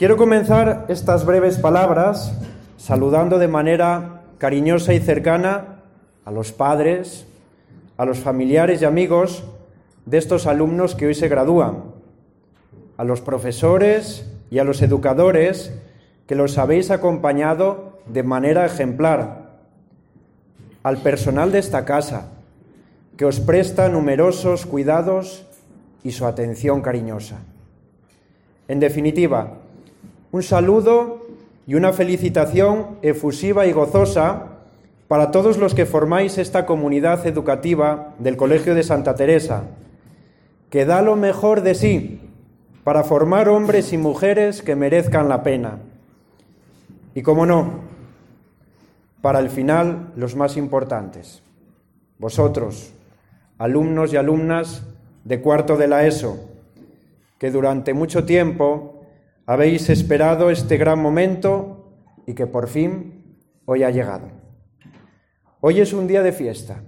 Quiero comenzar estas breves palabras saludando de manera cariñosa y cercana a los padres, a los familiares y amigos de estos alumnos que hoy se gradúan, a los profesores y a los educadores que los habéis acompañado de manera ejemplar, al personal de esta casa que os presta numerosos cuidados y su atención cariñosa. En definitiva, un saludo y una felicitación efusiva y gozosa para todos los que formáis esta comunidad educativa del Colegio de Santa Teresa, que da lo mejor de sí para formar hombres y mujeres que merezcan la pena. Y como no, para el final los más importantes, vosotros, alumnos y alumnas de cuarto de la ESO, que durante mucho tiempo habéis esperado este gran momento y que por fin hoy ha llegado. Hoy es un día de fiesta.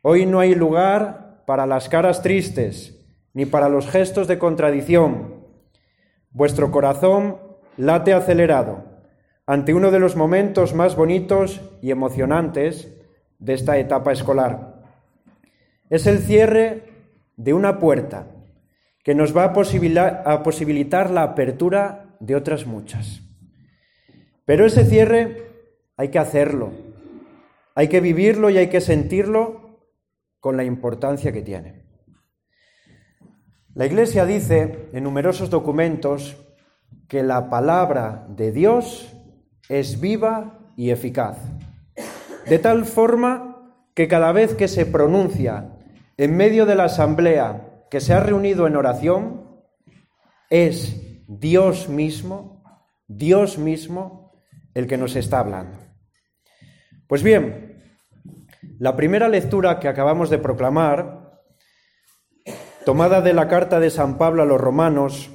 Hoy no hay lugar para las caras tristes ni para los gestos de contradicción. Vuestro corazón late acelerado ante uno de los momentos más bonitos y emocionantes de esta etapa escolar. Es el cierre de una puerta que nos va a, posibilitar, la apertura de otras muchas. Pero ese cierre hay que hacerlo, hay que vivirlo y hay que sentirlo con la importancia que tiene. La Iglesia dice en numerosos documentos que la palabra de Dios es viva y eficaz, de tal forma que cada vez que se pronuncia en medio de la asamblea que se ha reunido en oración es Dios mismo, Dios mismo, el que nos está hablando. Pues bien, la primera lectura que acabamos de proclamar, tomada de la carta de San Pablo a los romanos,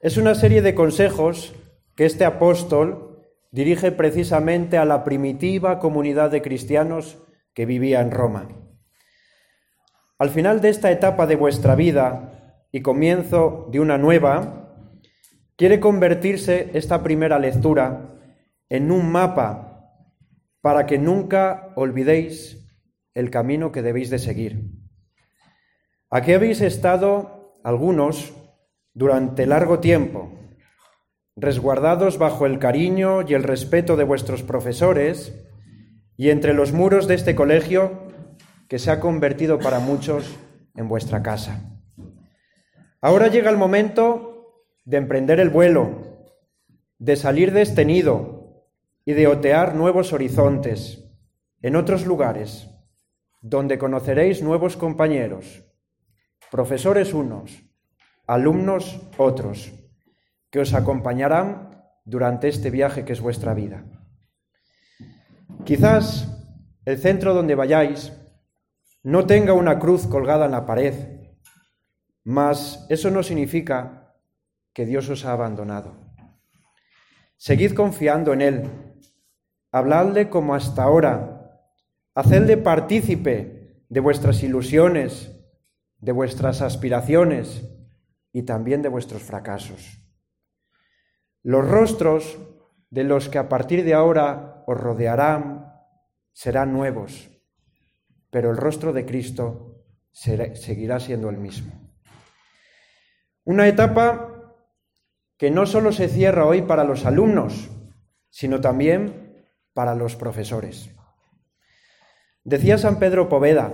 es una serie de consejos que este apóstol dirige precisamente a la primitiva comunidad de cristianos que vivía en Roma. Al final de esta etapa de vuestra vida y comienzo de una nueva, quiere convertirse esta primera lectura en un mapa para que nunca olvidéis el camino que debéis de seguir. Aquí habéis estado algunos durante largo tiempo, resguardados bajo el cariño y el respeto de vuestros profesores, y entre los muros de este colegio que se ha convertido para muchos en vuestra casa. Ahora llega el momento de emprender el vuelo, de salir de este nido y de otear nuevos horizontes en otros lugares, donde conoceréis nuevos compañeros, profesores unos, alumnos otros, que os acompañarán durante este viaje que es vuestra vida. Quizás el centro donde vayáis no tenga una cruz colgada en la pared, mas eso no significa que Dios os ha abandonado. Seguid confiando en Él, habladle como hasta ahora, hacedle partícipe de vuestras ilusiones, de vuestras aspiraciones y también de vuestros fracasos. Los rostros de los que a partir de ahora os rodearán serán nuevos pero el rostro de Cristo seguirá siendo el mismo. Una etapa que no solo se cierra hoy para los alumnos, sino también para los profesores. Decía San Pedro Poveda,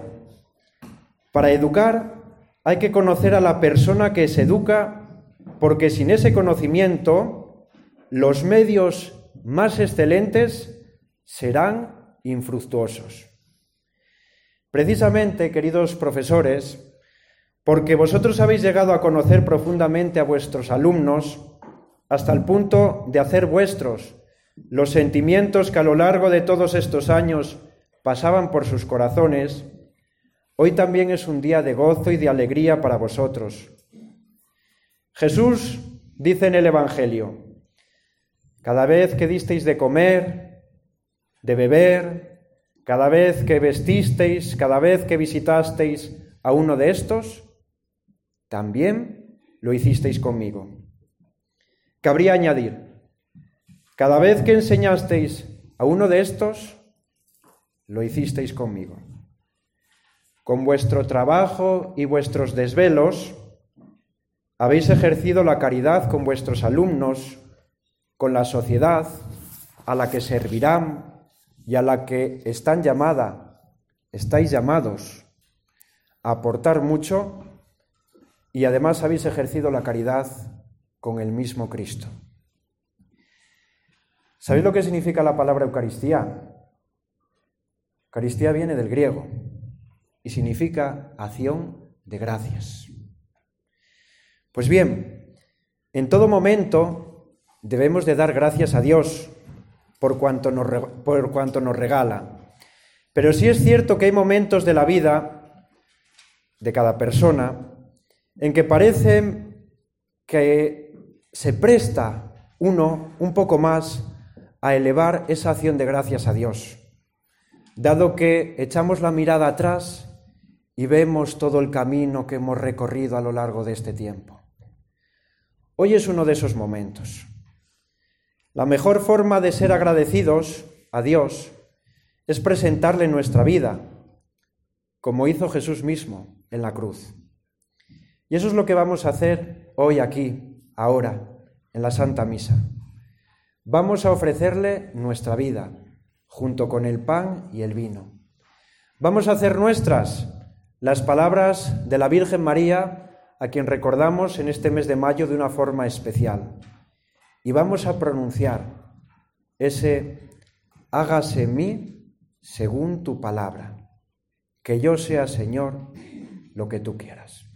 para educar hay que conocer a la persona que se educa, porque sin ese conocimiento los medios más excelentes serán infructuosos. Precisamente, queridos profesores, porque vosotros habéis llegado a conocer profundamente a vuestros alumnos, hasta el punto de hacer vuestros los sentimientos que a lo largo de todos estos años pasaban por sus corazones, hoy también es un día de gozo y de alegría para vosotros. Jesús dice en el Evangelio, cada vez que disteis de comer, de beber, cada vez que vestisteis, cada vez que visitasteis a uno de estos, también lo hicisteis conmigo. Cabría añadir, cada vez que enseñasteis a uno de estos, lo hicisteis conmigo. Con vuestro trabajo y vuestros desvelos, habéis ejercido la caridad con vuestros alumnos, con la sociedad a la que servirán y a la que están llamada, estáis llamados a aportar mucho y además habéis ejercido la caridad con el mismo Cristo. ¿Sabéis lo que significa la palabra Eucaristía? Eucaristía viene del griego y significa acción de gracias. Pues bien, en todo momento debemos de dar gracias a Dios por cuanto nos, por cuanto nos regala. Pero sí es cierto que hay momentos de la vida de cada persona en que parece que se presta uno un poco más a elevar esa acción de gracias a Dios, dado que echamos la mirada atrás y vemos todo el camino que hemos recorrido a lo largo de este tiempo. Hoy es uno de esos momentos. La mejor forma de ser agradecidos a Dios es presentarle nuestra vida, como hizo Jesús mismo en la cruz. Y eso es lo que vamos a hacer hoy aquí, ahora, en la Santa Misa. Vamos a ofrecerle nuestra vida, junto con el pan y el vino. Vamos a hacer nuestras las palabras de la Virgen María, a quien recordamos en este mes de mayo de una forma especial. Y vamos a pronunciar ese hágase mí según tu palabra. Que yo sea, Señor, lo que tú quieras.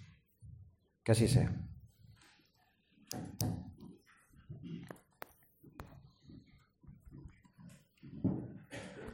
Que así sea.